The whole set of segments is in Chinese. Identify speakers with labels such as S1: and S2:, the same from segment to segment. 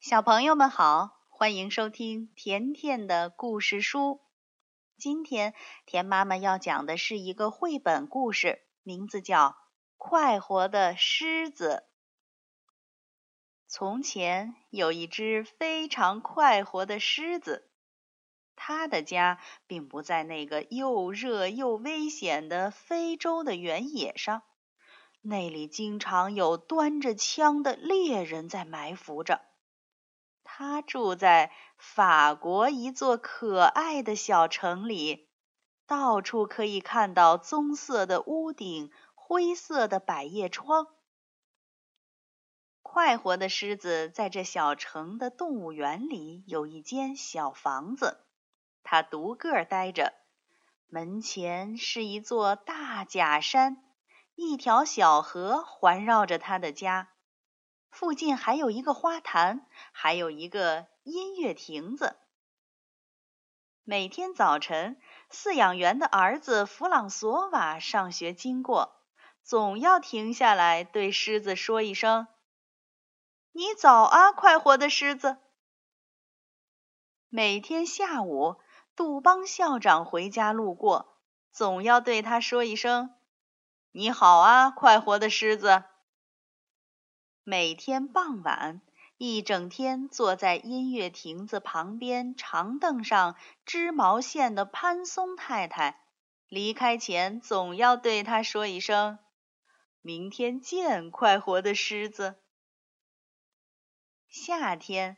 S1: 小朋友们好，欢迎收听甜甜的故事书。今天甜妈妈要讲的是一个绘本故事，名字叫《快活的狮子》。从前有一只非常快活的狮子，它的家并不在那个又热又危险的非洲的原野上，那里经常有端着枪的猎人在埋伏着。他住在法国一座可爱的小城里，到处可以看到棕色的屋顶、灰色的百叶窗。快活的狮子在这小城的动物园里有一间小房子，它独个儿待着。门前是一座大假山，一条小河环绕着它的家。附近还有一个花坛，还有一个音乐亭子。每天早晨，饲养员的儿子弗朗索瓦上学经过，总要停下来对狮子说一声：“你早啊，快活的狮子。”每天下午，杜邦校长回家路过，总要对他说一声：“你好啊，快活的狮子。”每天傍晚，一整天坐在音乐亭子旁边长凳上织毛线的潘松太太，离开前总要对他说一声：“明天见，快活的狮子。”夏天，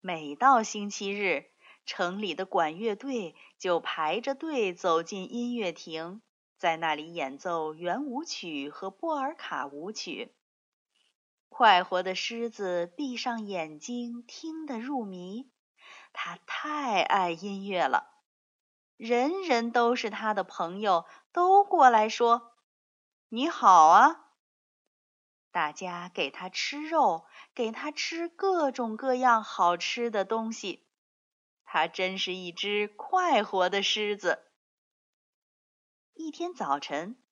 S1: 每到星期日，城里的管乐队就排着队走进音乐亭，在那里演奏圆舞曲和波尔卡舞曲。快活的狮子闭上眼睛，听得入迷。它太爱音乐了，人人都是它的朋友，都过来说：“你好啊！”大家给它吃肉，给它吃各种各样好吃的东西。它真是一只快活的狮子。一天早晨，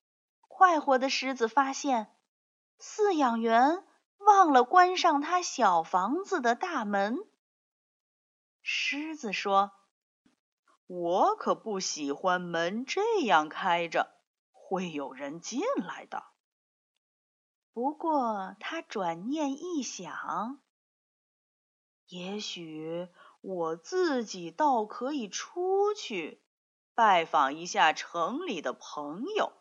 S1: 快活的狮子发现饲养员。忘了关上他小房子的大门。狮子说：“我可不喜欢门这样开着，会有人进来的。”不过他转念一想，也许我自己倒可以出去拜访一下城里的朋友。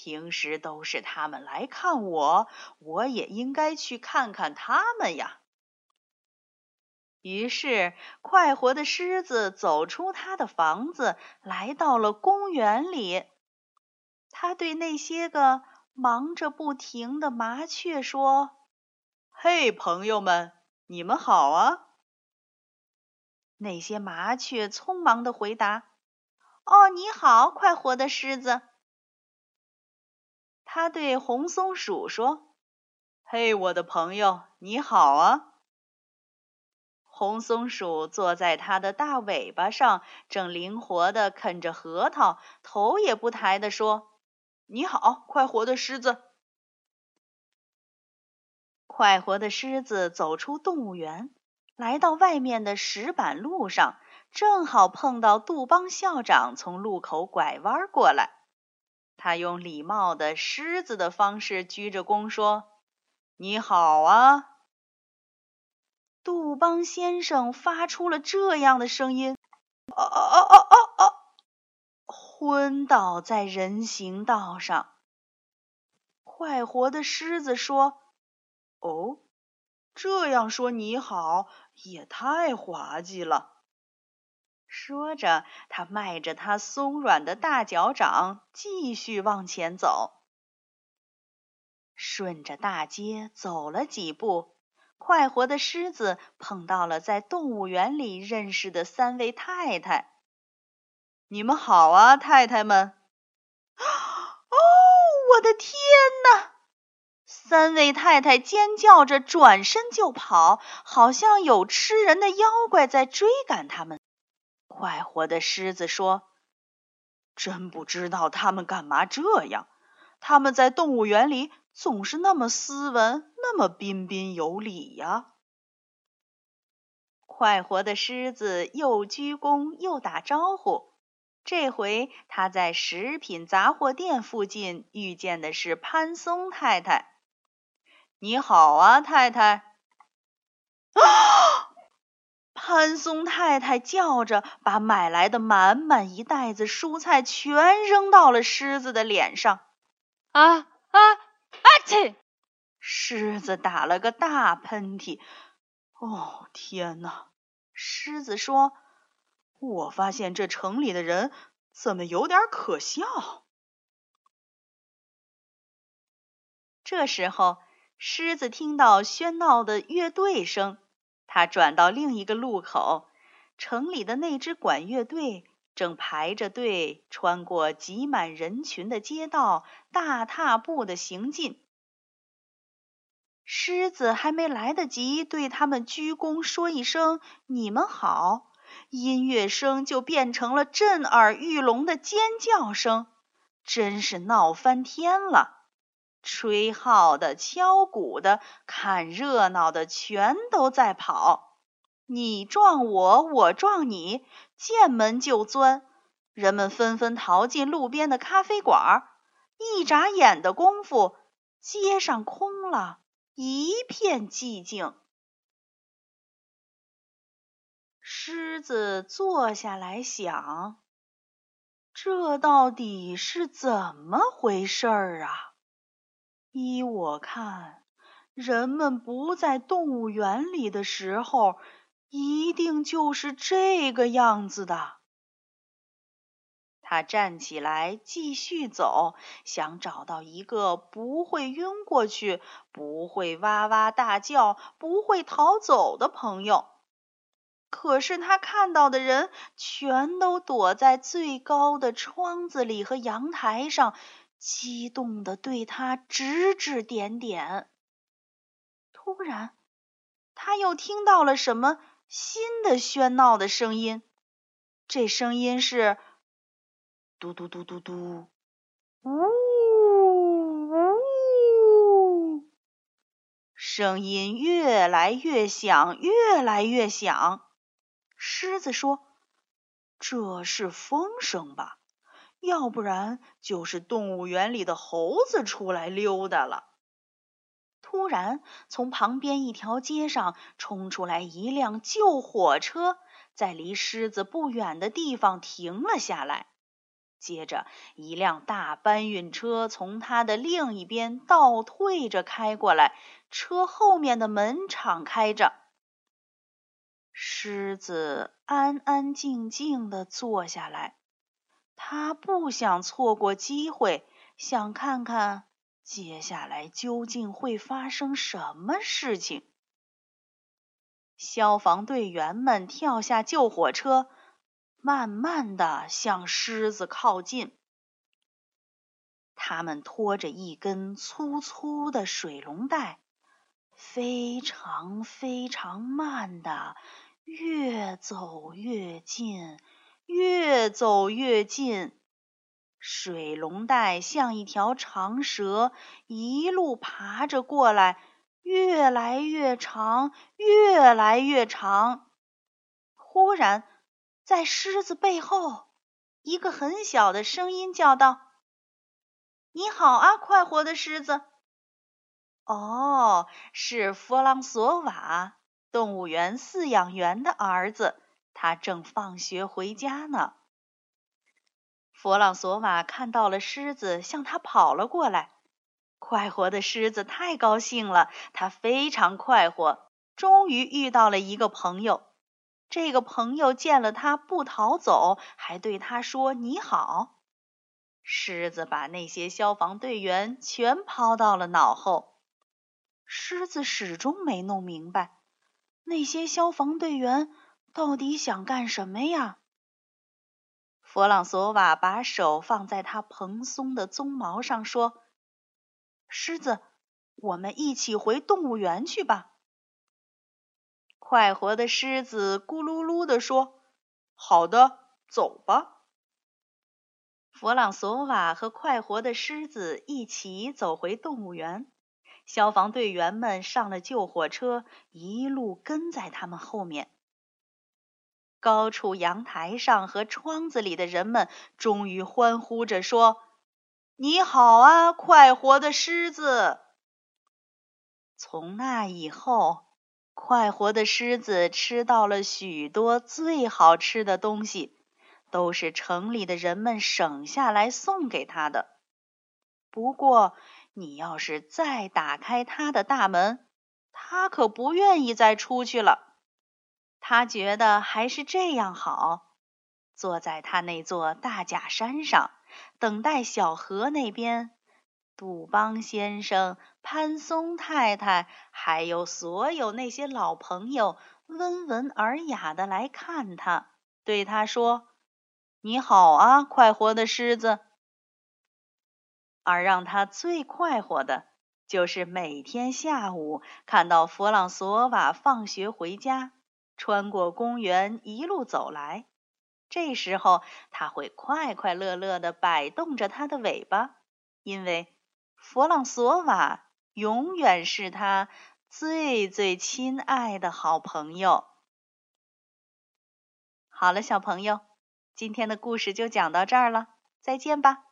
S1: 平时都是他们来看我，我也应该去看看他们呀。于是，快活的狮子走出他的房子，来到了公园里。他对那些个忙着不停的麻雀说：“嘿，朋友们，你们好啊！”那些麻雀匆忙的回答：“哦，你好，快活的狮子。”他对红松鼠说：“嘿，我的朋友，你好啊！”红松鼠坐在它的大尾巴上，正灵活地啃着核桃，头也不抬地说：“你好，快活的狮子！”快活的狮子走出动物园，来到外面的石板路上，正好碰到杜邦校长从路口拐弯过来。他用礼貌的狮子的方式鞠着躬说：“你好啊。”杜邦先生发出了这样的声音：“哦哦哦哦哦！”昏倒在人行道上。快活的狮子说：“哦，这样说你好也太滑稽了。”说着，他迈着他松软的大脚掌，继续往前走。顺着大街走了几步，快活的狮子碰到了在动物园里认识的三位太太。“你们好啊，太太们！”哦，我的天哪！三位太太尖叫着转身就跑，好像有吃人的妖怪在追赶他们。快活的狮子说：“真不知道他们干嘛这样。他们在动物园里总是那么斯文，那么彬彬有礼呀。”快活的狮子又鞠躬又打招呼。这回他在食品杂货店附近遇见的是潘松太太。你好啊，太太！啊！潘松太太叫着，把买来的满满一袋子蔬菜全扔到了狮子的脸上。
S2: 啊啊啊！切！
S1: 狮子打了个大喷嚏。哦，天哪！狮子说：“我发现这城里的人怎么有点可笑。”这时候，狮子听到喧闹的乐队声，他转到另一个路口，城里的那支管乐队正排着队穿过挤满人群的街道，大踏步的行进。狮子还没来得及对他们鞠躬说一声“你们好”，音乐声就变成了震耳欲聋的尖叫声，真是闹翻天了！吹号的、敲鼓的、看热闹的，全都在跑，你撞我，我撞你，见门就钻。人们纷纷逃进路边的咖啡馆，一眨眼的功夫，街上空了。一片寂静。狮子坐下来想：这到底是怎么回事儿啊？依我看，人们不在动物园里的时候，一定就是这个样子的。他站起来，继续走，想找到一个不会晕过去、不会哇哇大叫、不会逃走的朋友。可是他看到的人全都躲在最高的窗子里和阳台上，激动地对他指指点点。突然，他又听到了什么新的喧闹的声音，这声音是。嘟嘟嘟嘟嘟，呜呜，声音越来越响，越来越响。狮子说：“这是风声吧？要不然就是动物园里的猴子出来溜达了。”突然，从旁边一条街上冲出来一辆旧火车，在离狮子不远的地方停了下来。接着，一辆大搬运车从它的另一边倒退着开过来，车后面的门敞开着。狮子安安静静地坐下来，他不想错过机会，想看看接下来究竟会发生什么事情。消防队员们跳下救火车。慢慢的向狮子靠近，他们拖着一根粗粗的水龙带，非常非常慢的越走越近，越走越近。水龙带像一条长蛇，一路爬着过来，越来越长，越来越长。忽然，在狮子背后，一个很小的声音叫道：“你好啊，快活的狮子！”哦，是弗朗索瓦，动物园饲养员的儿子，他正放学回家呢。弗朗索瓦看到了狮子，向他跑了过来。快活的狮子太高兴了，他非常快活，终于遇到了一个朋友。这个朋友见了他不逃走，还对他说：“你好。”狮子把那些消防队员全抛到了脑后。狮子始终没弄明白，那些消防队员到底想干什么呀？弗朗索瓦把手放在他蓬松的鬃毛上，说：“狮子，我们一起回动物园去吧。”快活的狮子咕噜噜地说：“好的，走吧。”弗朗索瓦和快活的狮子一起走回动物园，消防队员们上了救火车，一路跟在他们后面。高处阳台上和窗子里的人们终于欢呼着说：“你好啊，快活的狮子！”从那以后，快活的狮子吃到了许多最好吃的东西，都是城里的人们省下来送给他的。不过，你要是再打开他的大门，他可不愿意再出去了。他觉得还是这样好，坐在他那座大假山上，等待小河那边，杜邦先生、潘松太太，还有所有那些老朋友，温文尔雅的来看他，对他说：“你好啊，快活的狮子。”而让他最快活的，就是每天下午看到弗朗索瓦放学回家。穿过公园，一路走来。这时候，他会快快乐乐地摆动着他的尾巴，因为弗朗索瓦永远是他最最亲爱的好朋友。好了，小朋友，今天的故事就讲到这儿了，再见吧。